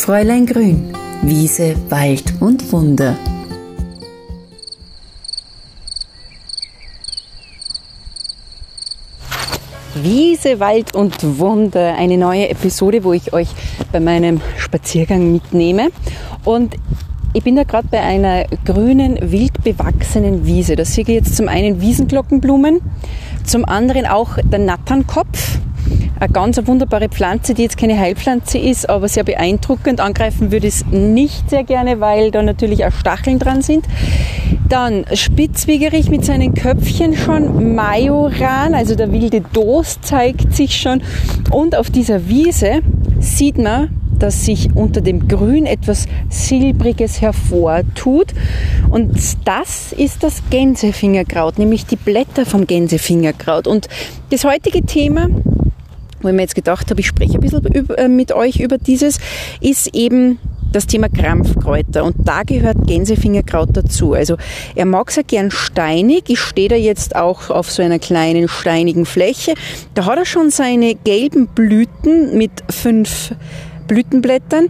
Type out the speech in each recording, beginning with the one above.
Fräulein Grün, Wiese, Wald und Wunder. Wiese, Wald und Wunder, eine neue Episode, wo ich euch bei meinem Spaziergang mitnehme. Und ich bin da gerade bei einer grünen, wild bewachsenen Wiese. Da sehe ich jetzt zum einen Wiesenglockenblumen, zum anderen auch der Natternkopf. Eine ganz wunderbare Pflanze, die jetzt keine Heilpflanze ist, aber sehr beeindruckend. Angreifen würde ich es nicht sehr gerne, weil da natürlich auch Stacheln dran sind. Dann Spitzwegerich mit seinen Köpfchen schon, Majoran, also der wilde Dos zeigt sich schon. Und auf dieser Wiese sieht man dass sich unter dem Grün etwas Silbriges hervortut. Und das ist das Gänsefingerkraut, nämlich die Blätter vom Gänsefingerkraut. Und das heutige Thema wo ich mir jetzt gedacht habe, ich spreche ein bisschen äh, mit euch über dieses, ist eben das Thema Krampfkräuter und da gehört Gänsefingerkraut dazu. Also er mag es ja gern steinig. Ich stehe da jetzt auch auf so einer kleinen steinigen Fläche. Da hat er schon seine gelben Blüten mit fünf Blütenblättern.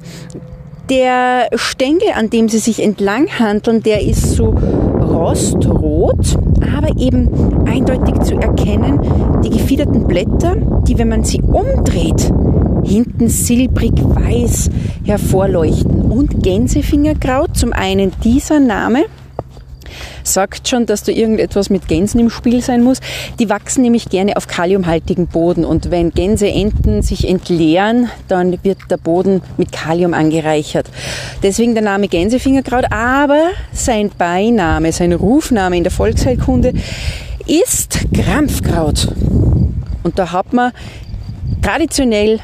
Der Stängel, an dem sie sich entlang handeln, der ist so rostrot, aber eben eindeutig zu erkennen, die gefiederten Blätter, die, wenn man sie umdreht, hinten silbrig weiß hervorleuchten. Und Gänsefingerkraut, zum einen dieser Name, sagt schon, dass da irgendetwas mit Gänsen im Spiel sein muss. Die wachsen nämlich gerne auf kaliumhaltigen Boden und wenn Gänseenten sich entleeren, dann wird der Boden mit Kalium angereichert. Deswegen der Name Gänsefingerkraut, aber sein Beiname, sein Rufname in der Volksheilkunde ist Krampfkraut. Und da hat man traditionell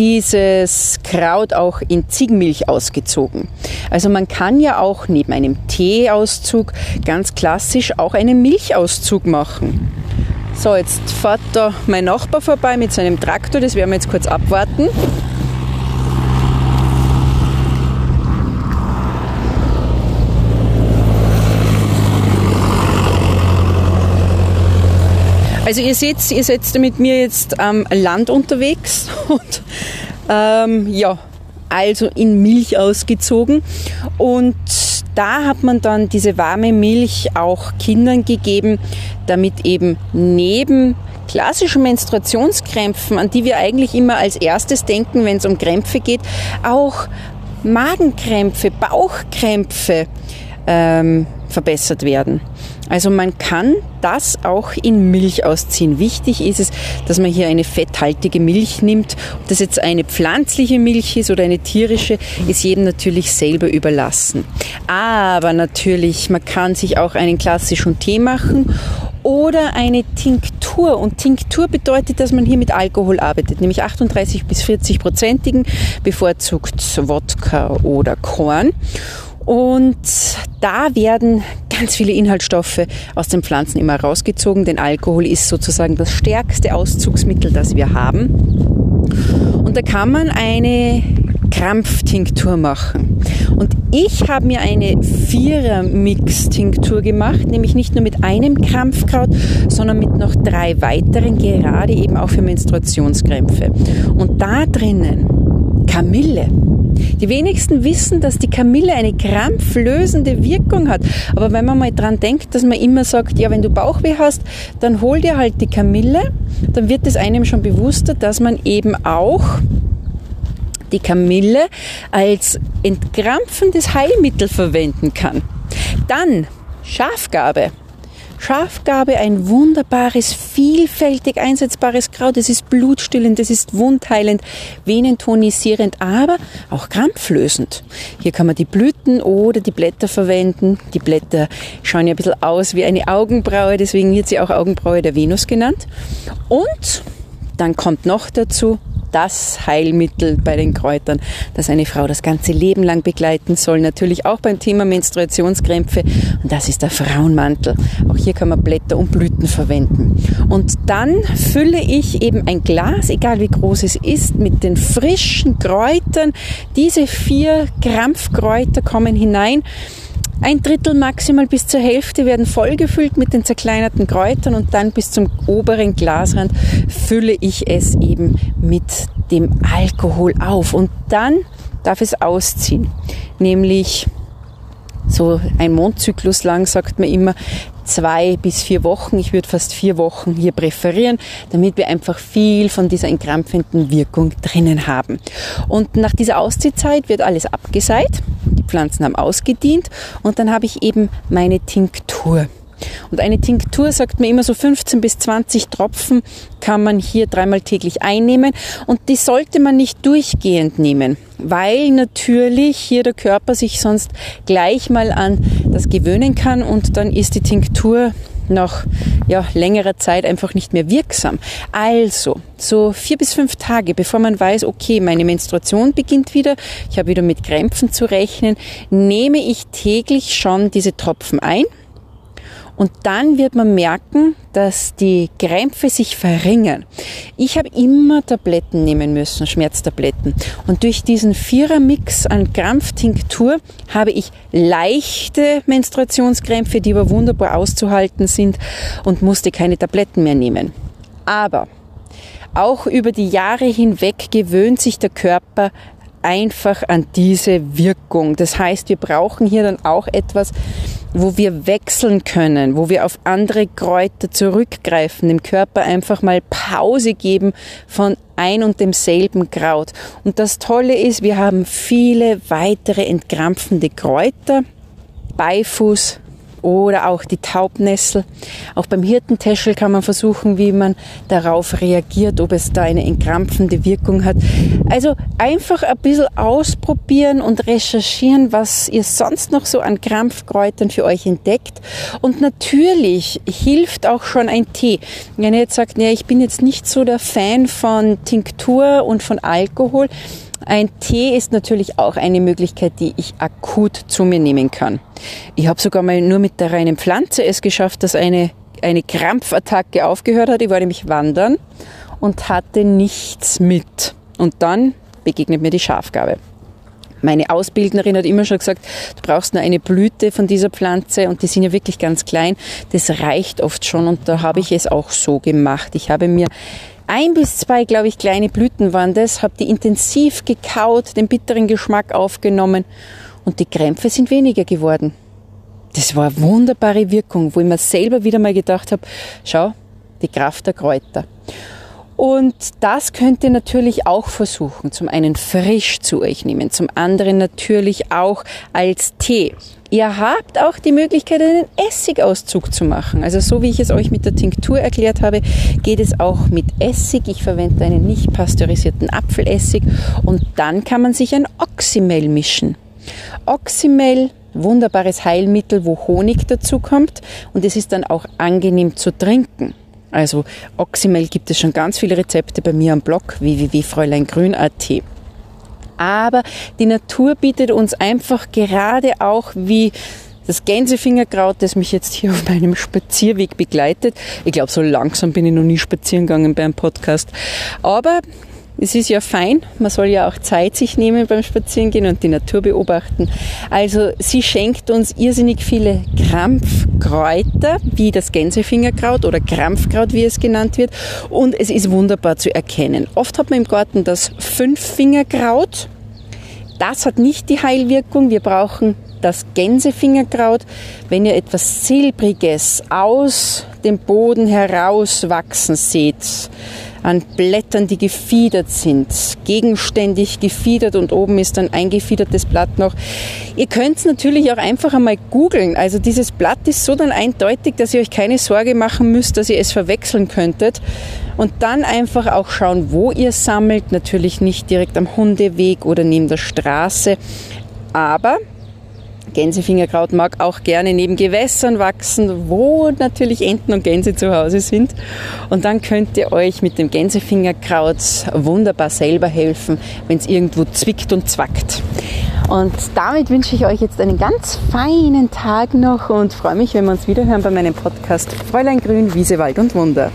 dieses Kraut auch in Ziegenmilch ausgezogen. Also man kann ja auch neben einem Teeauszug ganz klassisch auch einen Milchauszug machen. So, jetzt fährt da mein Nachbar vorbei mit seinem Traktor, das werden wir jetzt kurz abwarten. Also ihr seht, ihr seid mit mir jetzt am Land unterwegs und ähm, ja, also in Milch ausgezogen und da hat man dann diese warme Milch auch Kindern gegeben, damit eben neben klassischen Menstruationskrämpfen, an die wir eigentlich immer als erstes denken, wenn es um Krämpfe geht, auch Magenkrämpfe, Bauchkrämpfe ähm, verbessert werden. Also man kann das auch in Milch ausziehen. Wichtig ist es, dass man hier eine fetthaltige Milch nimmt. Ob das jetzt eine pflanzliche Milch ist oder eine tierische, ist jedem natürlich selber überlassen. Aber natürlich, man kann sich auch einen klassischen Tee machen oder eine Tinktur. Und Tinktur bedeutet, dass man hier mit Alkohol arbeitet, nämlich 38 bis 40 prozentigen, bevorzugt Wodka oder Korn. Und da werden ganz viele Inhaltsstoffe aus den Pflanzen immer rausgezogen, denn Alkohol ist sozusagen das stärkste Auszugsmittel, das wir haben. Und da kann man eine Krampftinktur machen. Und ich habe mir eine Vierer-Mix-Tinktur gemacht, nämlich nicht nur mit einem Krampfkraut, sondern mit noch drei weiteren, gerade eben auch für Menstruationskrämpfe. Und da drinnen Kamille, die wenigsten wissen, dass die Kamille eine krampflösende Wirkung hat. Aber wenn man mal dran denkt, dass man immer sagt, ja, wenn du Bauchweh hast, dann hol dir halt die Kamille, dann wird es einem schon bewusster, dass man eben auch die Kamille als entkrampfendes Heilmittel verwenden kann. Dann Schafgabe. Schafgabe ein wunderbares, vielfältig einsetzbares Kraut. Es ist blutstillend, es ist wundheilend, venentonisierend, aber auch krampflösend. Hier kann man die Blüten oder die Blätter verwenden. Die Blätter schauen ja ein bisschen aus wie eine Augenbraue, deswegen wird sie auch Augenbraue der Venus genannt. Und dann kommt noch dazu das Heilmittel bei den Kräutern, das eine Frau das ganze Leben lang begleiten soll. Natürlich auch beim Thema Menstruationskrämpfe. Und das ist der Frauenmantel. Auch hier kann man Blätter und Blüten verwenden. Und dann fülle ich eben ein Glas, egal wie groß es ist, mit den frischen Kräutern. Diese vier Krampfkräuter kommen hinein. Ein Drittel maximal bis zur Hälfte werden vollgefüllt mit den zerkleinerten Kräutern und dann bis zum oberen Glasrand fülle ich es eben mit dem Alkohol auf. Und dann darf es ausziehen. Nämlich so ein Mondzyklus lang, sagt man immer, zwei bis vier Wochen. Ich würde fast vier Wochen hier präferieren, damit wir einfach viel von dieser entkrampfenden Wirkung drinnen haben. Und nach dieser Ausziehzeit wird alles abgeseit. Pflanzen haben ausgedient und dann habe ich eben meine Tinktur. Und eine Tinktur, sagt man immer so 15 bis 20 Tropfen, kann man hier dreimal täglich einnehmen. Und die sollte man nicht durchgehend nehmen, weil natürlich hier der Körper sich sonst gleich mal an das gewöhnen kann und dann ist die Tinktur nach ja, längerer Zeit einfach nicht mehr wirksam. Also, so vier bis fünf Tage, bevor man weiß, okay, meine Menstruation beginnt wieder, ich habe wieder mit Krämpfen zu rechnen, nehme ich täglich schon diese Tropfen ein und dann wird man merken, dass die Krämpfe sich verringern. Ich habe immer Tabletten nehmen müssen, Schmerztabletten. Und durch diesen Vierermix an Krampftinktur habe ich leichte Menstruationskrämpfe, die aber wunderbar auszuhalten sind und musste keine Tabletten mehr nehmen. Aber auch über die Jahre hinweg gewöhnt sich der Körper einfach an diese Wirkung. Das heißt, wir brauchen hier dann auch etwas, wo wir wechseln können, wo wir auf andere Kräuter zurückgreifen, dem Körper einfach mal Pause geben von ein und demselben Kraut. Und das Tolle ist, wir haben viele weitere entkrampfende Kräuter. Beifuß, oder auch die Taubnessel. Auch beim Hirtentäschel kann man versuchen, wie man darauf reagiert, ob es da eine entkrampfende Wirkung hat. Also einfach ein bisschen ausprobieren und recherchieren, was ihr sonst noch so an Krampfkräutern für euch entdeckt. Und natürlich hilft auch schon ein Tee. Wenn ihr jetzt sagt, ja, ich bin jetzt nicht so der Fan von Tinktur und von Alkohol, ein Tee ist natürlich auch eine Möglichkeit, die ich akut zu mir nehmen kann. Ich habe sogar mal nur mit der reinen Pflanze es geschafft, dass eine, eine Krampfattacke aufgehört hat. Ich war nämlich wandern und hatte nichts mit. Und dann begegnet mir die Schafgabe. Meine Ausbildnerin hat immer schon gesagt, du brauchst nur eine Blüte von dieser Pflanze und die sind ja wirklich ganz klein. Das reicht oft schon und da habe ich es auch so gemacht. Ich habe mir ein bis zwei, glaube ich, kleine Blüten waren das, habe die intensiv gekaut, den bitteren Geschmack aufgenommen und die Krämpfe sind weniger geworden. Das war eine wunderbare Wirkung, wo ich mir selber wieder mal gedacht habe, schau, die Kraft der Kräuter. Und das könnt ihr natürlich auch versuchen. Zum einen frisch zu euch nehmen, zum anderen natürlich auch als Tee. Ihr habt auch die Möglichkeit, einen Essigauszug zu machen. Also so wie ich es euch mit der Tinktur erklärt habe, geht es auch mit Essig. Ich verwende einen nicht pasteurisierten Apfelessig und dann kann man sich ein Oxymel mischen. Oxymel wunderbares Heilmittel, wo Honig dazu kommt und es ist dann auch angenehm zu trinken. Also Oxymel gibt es schon ganz viele Rezepte bei mir am Blog www.fräuleingrün.at. Aber die Natur bietet uns einfach gerade auch wie das Gänsefingerkraut, das mich jetzt hier auf meinem Spazierweg begleitet. Ich glaube, so langsam bin ich noch nie spazieren gegangen beim Podcast. Aber es ist ja fein, man soll ja auch Zeit sich nehmen beim Spazierengehen und die Natur beobachten. Also sie schenkt uns irrsinnig viele Krampfkräuter, wie das Gänsefingerkraut oder Krampfkraut, wie es genannt wird. Und es ist wunderbar zu erkennen. Oft hat man im Garten das Fünffingerkraut. Das hat nicht die Heilwirkung. Wir brauchen das Gänsefingerkraut, wenn ihr etwas Silbriges aus dem Boden herauswachsen seht, an Blättern, die gefiedert sind, gegenständig gefiedert und oben ist ein eingefiedertes Blatt noch. Ihr könnt es natürlich auch einfach einmal googeln. Also dieses Blatt ist so dann eindeutig, dass ihr euch keine Sorge machen müsst, dass ihr es verwechseln könntet. Und dann einfach auch schauen, wo ihr sammelt. Natürlich nicht direkt am Hundeweg oder neben der Straße. Aber Gänsefingerkraut mag auch gerne neben Gewässern wachsen, wo natürlich Enten und Gänse zu Hause sind. Und dann könnt ihr euch mit dem Gänsefingerkraut wunderbar selber helfen, wenn es irgendwo zwickt und zwackt. Und damit wünsche ich euch jetzt einen ganz feinen Tag noch und freue mich, wenn wir uns wiederhören bei meinem Podcast Fräulein Grün, Wiese, Wald und Wunder.